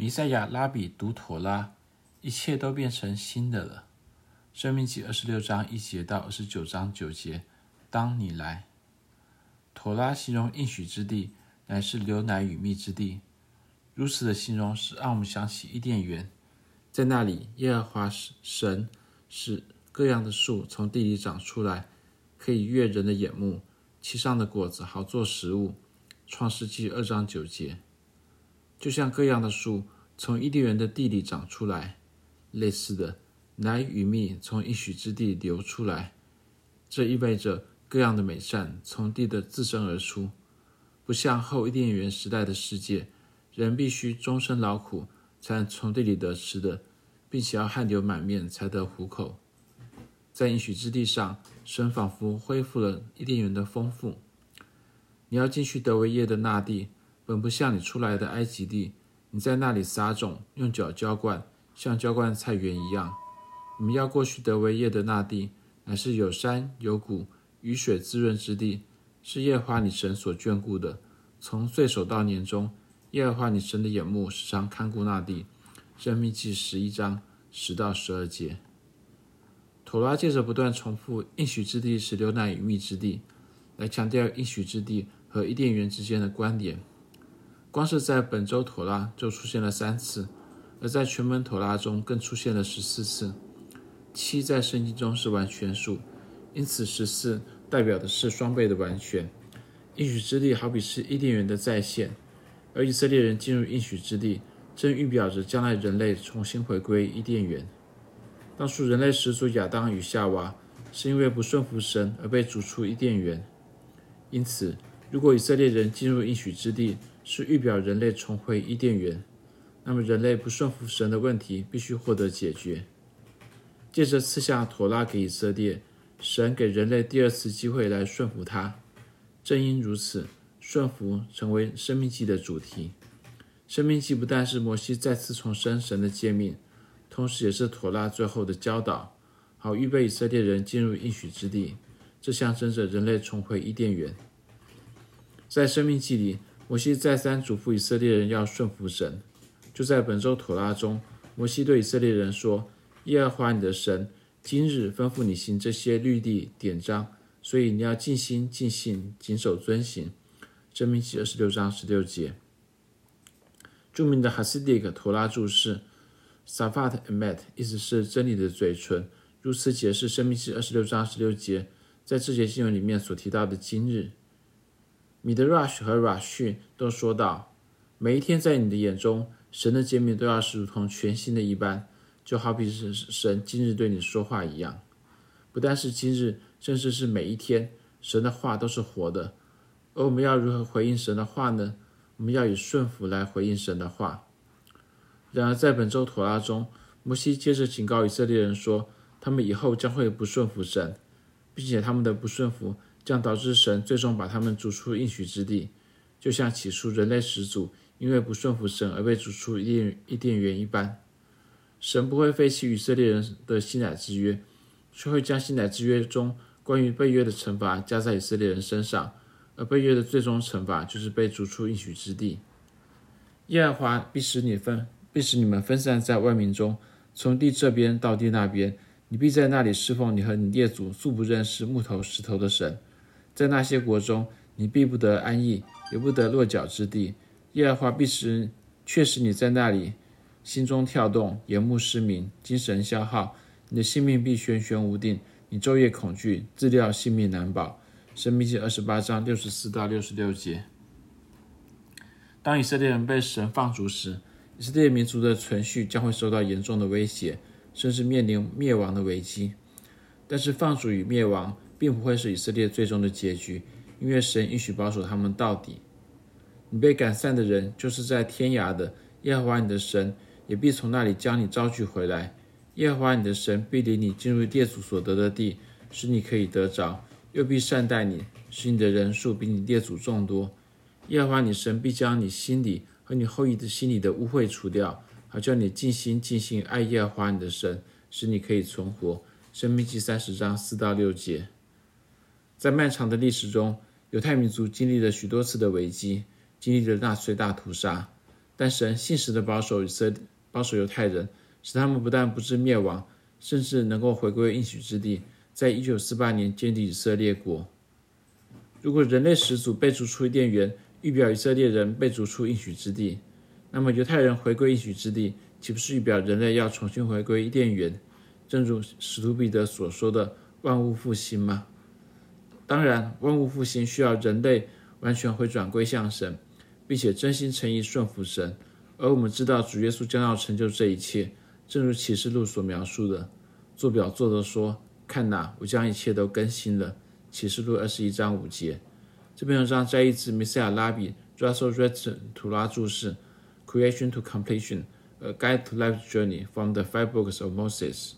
弥赛亚拉比读妥拉，一切都变成新的了。生命记二十六章一节到二十九章九节，当你来，妥拉形容应许之地，乃是流奶与蜜之地。如此的形容，使让我们想起伊甸园，在那里，耶和华神使各样的树从地里长出来，可以悦人的眼目，其上的果子好做食物。创世纪二章九节，就像各样的树从伊甸园的地里长出来，类似的。奶与蜜从应许之地流出来，这意味着各样的美善从地的自身而出。不像后伊甸园时代的世界，人必须终身劳苦才能从地里得吃的，并且要汗流满面才得糊口。在应许之地上，神仿佛恢复了伊甸园的丰富。你要进去得为业的那地，本不像你出来的埃及地，你在那里撒种，用脚浇灌，像浇灌菜园一样。你们要过去得为业的那地，乃是有山有谷、雨水滋润之地，是耶和华你神所眷顾的。从岁首到年终，耶和华你神的眼目时常看顾那地。申命记十一章十到十二节。妥拉借着不断重复应许之地是流奶与蜜之地，来强调应许之地和伊甸园之间的关联。光是在本周妥拉就出现了三次，而在全本妥拉中更出现了十四次。七在圣经中是完全数，因此十四代表的是双倍的完全。应许之地好比是伊甸园的再现，而以色列人进入应许之地，正预表着将来人类重新回归伊甸园。当初人类始祖亚当与夏娃是因为不顺服神而被逐出伊甸园，因此，如果以色列人进入应许之地是预表人类重回伊甸园，那么人类不顺服神的问题必须获得解决。借着赐下妥拉给以色列，神给人类第二次机会来顺服他。正因如此，顺服成为生命记的主题。生命记不但是摩西再次重生神的诫命，同时也是妥拉最后的教导，好预备以色列人进入应许之地。这象征着人类重回伊甸园。在生命记里，摩西再三嘱咐以色列人要顺服神。就在本周妥拉中，摩西对以色列人说。耶和华你的神今日吩咐你行这些律例典章，所以你要尽心尽性谨守遵行。生命记二十六章十六节。著名的哈西底克妥拉注释 Safat Emet，意思是真理的嘴唇，如此解释生命记二十六章十六节，在这节经文里面所提到的今日。米德拉许和拉逊都说道，每一天在你的眼中，神的诫命都要是如同全新的一般。就好比是神今日对你说话一样，不但是今日，甚至是每一天，神的话都是活的。而我们要如何回应神的话呢？我们要以顺服来回应神的话。然而，在本周妥拉中，摩西接着警告以色列人说，他们以后将会不顺服神，并且他们的不顺服将导致神最终把他们逐出应许之地，就像起初人类始祖因为不顺服神而被逐出伊甸伊甸园一般。神不会废弃以色列人的西乃之约，却会将西乃之约中关于背约的惩罚加在以色列人身上，而背约的最终惩罚就是被逐出应许之地。耶和华必使你分，必使你们分散在万民中，从地这边到地那边，你必在那里侍奉你和你列祖素不认识木头石头的神。在那些国中，你必不得安逸，也不得落脚之地。耶和华必使，确实你在那里。心中跳动，眼目失明，精神消耗，你的性命必悬悬无定。你昼夜恐惧，自料性命难保。申命记二十八章六十四到六十六节。当以色列人被神放逐时，以色列民族的存续将会受到严重的威胁，甚至面临灭亡的危机。但是放逐与灭亡并不会是以色列最终的结局，因为神应许保守他们到底。你被赶散的人，就是在天涯的耶和华你的神。也必从那里将你招聚回来。耶和华你的神必领你进入列祖所得的地，使你可以得着，又必善待你，使你的人数比你列祖众多。耶和华你神必将你心里和你后裔的心里的污秽除掉，好叫你尽心尽性爱耶和华你的神，使你可以存活。申命记三十章四到六节。在漫长的历史中，犹太民族经历了许多次的危机，经历了纳粹大屠杀。但神信实的保守以色，保守犹太人，使他们不但不致灭亡，甚至能够回归应许之地，在一九四八年建立以色列国。如果人类始祖被逐出伊甸园，预表以色列人被逐出应许之地，那么犹太人回归应许之地，岂不是预表人类要重新回归伊甸园？正如使徒彼得所说的“万物复兴”吗？当然，万物复兴需要人类完全回转归向神，并且真心诚意顺服神。而我们知道主耶稣将要成就这一切，正如启示录所描述的。做表作的说：“看哪，我将一切都更新了。”启示录二十一章五节。这篇文章摘译自米塞亚拉比 Russell Redson 图拉注释，《Creation to Completion: A Guide to Life Journey from the Five Books of Moses》。